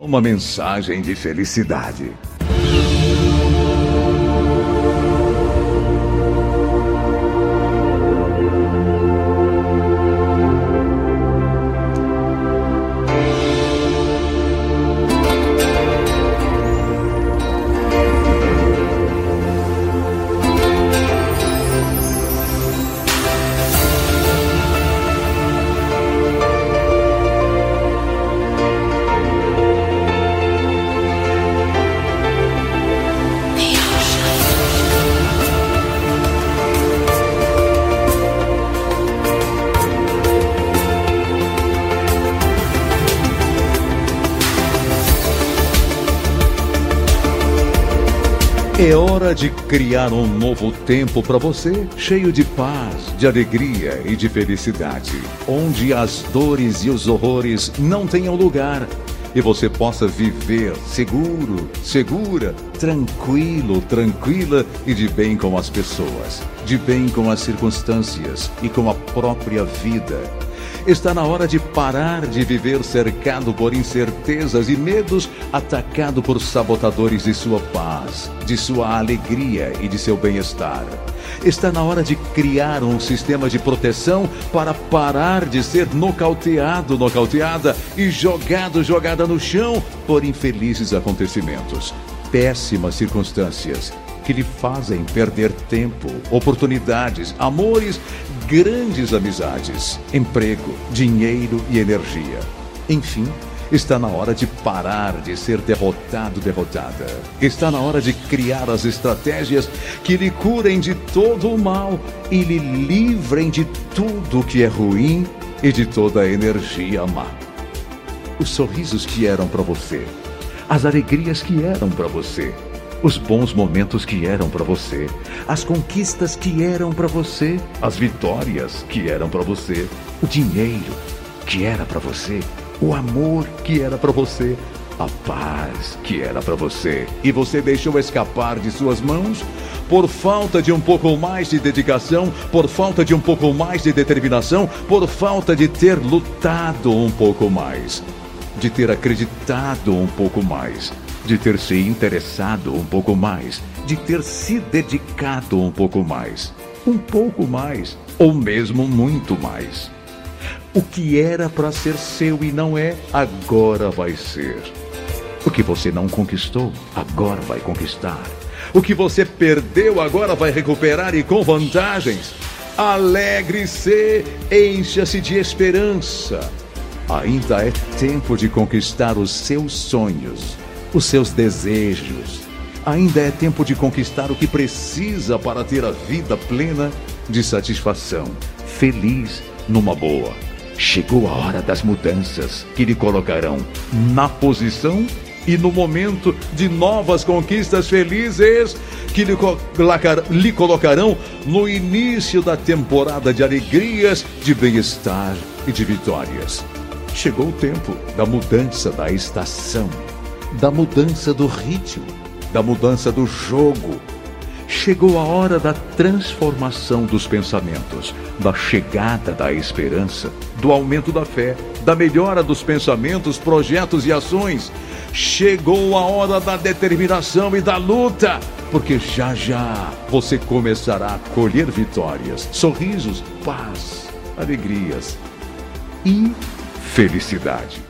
Uma mensagem de felicidade. É hora de criar um novo tempo para você, cheio de paz, de alegria e de felicidade, onde as dores e os horrores não tenham lugar e você possa viver seguro, segura, tranquilo, tranquila e de bem com as pessoas, de bem com as circunstâncias e com a própria vida Está na hora de parar de viver cercado por incertezas e medos, atacado por sabotadores de sua paz, de sua alegria e de seu bem-estar. Está na hora de criar um sistema de proteção para parar de ser nocauteado, nocauteada e jogado, jogada no chão por infelizes acontecimentos, péssimas circunstâncias que lhe fazem perder tempo, oportunidades, amores, grandes amizades, emprego, dinheiro e energia. Enfim, Está na hora de parar de ser derrotado, derrotada. Está na hora de criar as estratégias que lhe curem de todo o mal e lhe livrem de tudo que é ruim e de toda a energia má. Os sorrisos que eram para você, as alegrias que eram para você, os bons momentos que eram para você, as conquistas que eram para você, as vitórias que eram para você, o dinheiro que era para você, o amor que era para você, a paz que era para você. E você deixou escapar de suas mãos? Por falta de um pouco mais de dedicação, por falta de um pouco mais de determinação, por falta de ter lutado um pouco mais, de ter acreditado um pouco mais de ter se interessado um pouco mais, de ter se dedicado um pouco mais, um pouco mais, ou mesmo muito mais. O que era para ser seu e não é, agora vai ser. O que você não conquistou, agora vai conquistar. O que você perdeu, agora vai recuperar e com vantagens. Alegre-se, encha-se de esperança. Ainda é tempo de conquistar os seus sonhos os seus desejos. Ainda é tempo de conquistar o que precisa para ter a vida plena de satisfação, feliz numa boa. Chegou a hora das mudanças que lhe colocarão na posição e no momento de novas conquistas felizes que lhe, lhe colocarão no início da temporada de alegrias, de bem-estar e de vitórias. Chegou o tempo da mudança da estação da mudança do ritmo, da mudança do jogo. Chegou a hora da transformação dos pensamentos, da chegada da esperança, do aumento da fé, da melhora dos pensamentos, projetos e ações. Chegou a hora da determinação e da luta, porque já já você começará a colher vitórias, sorrisos, paz, alegrias e felicidade.